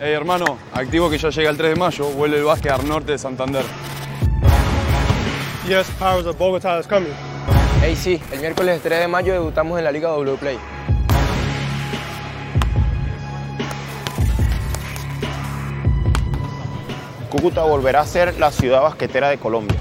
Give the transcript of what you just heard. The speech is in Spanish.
Hey, hermano, activo que ya llega el 3 de mayo, vuelve el básquet al norte de Santander. Yes, Powers of Bogotá is coming. Hey, sí, el miércoles 3 de mayo debutamos en la Liga W Play. Cúcuta volverá a ser la ciudad basquetera de Colombia.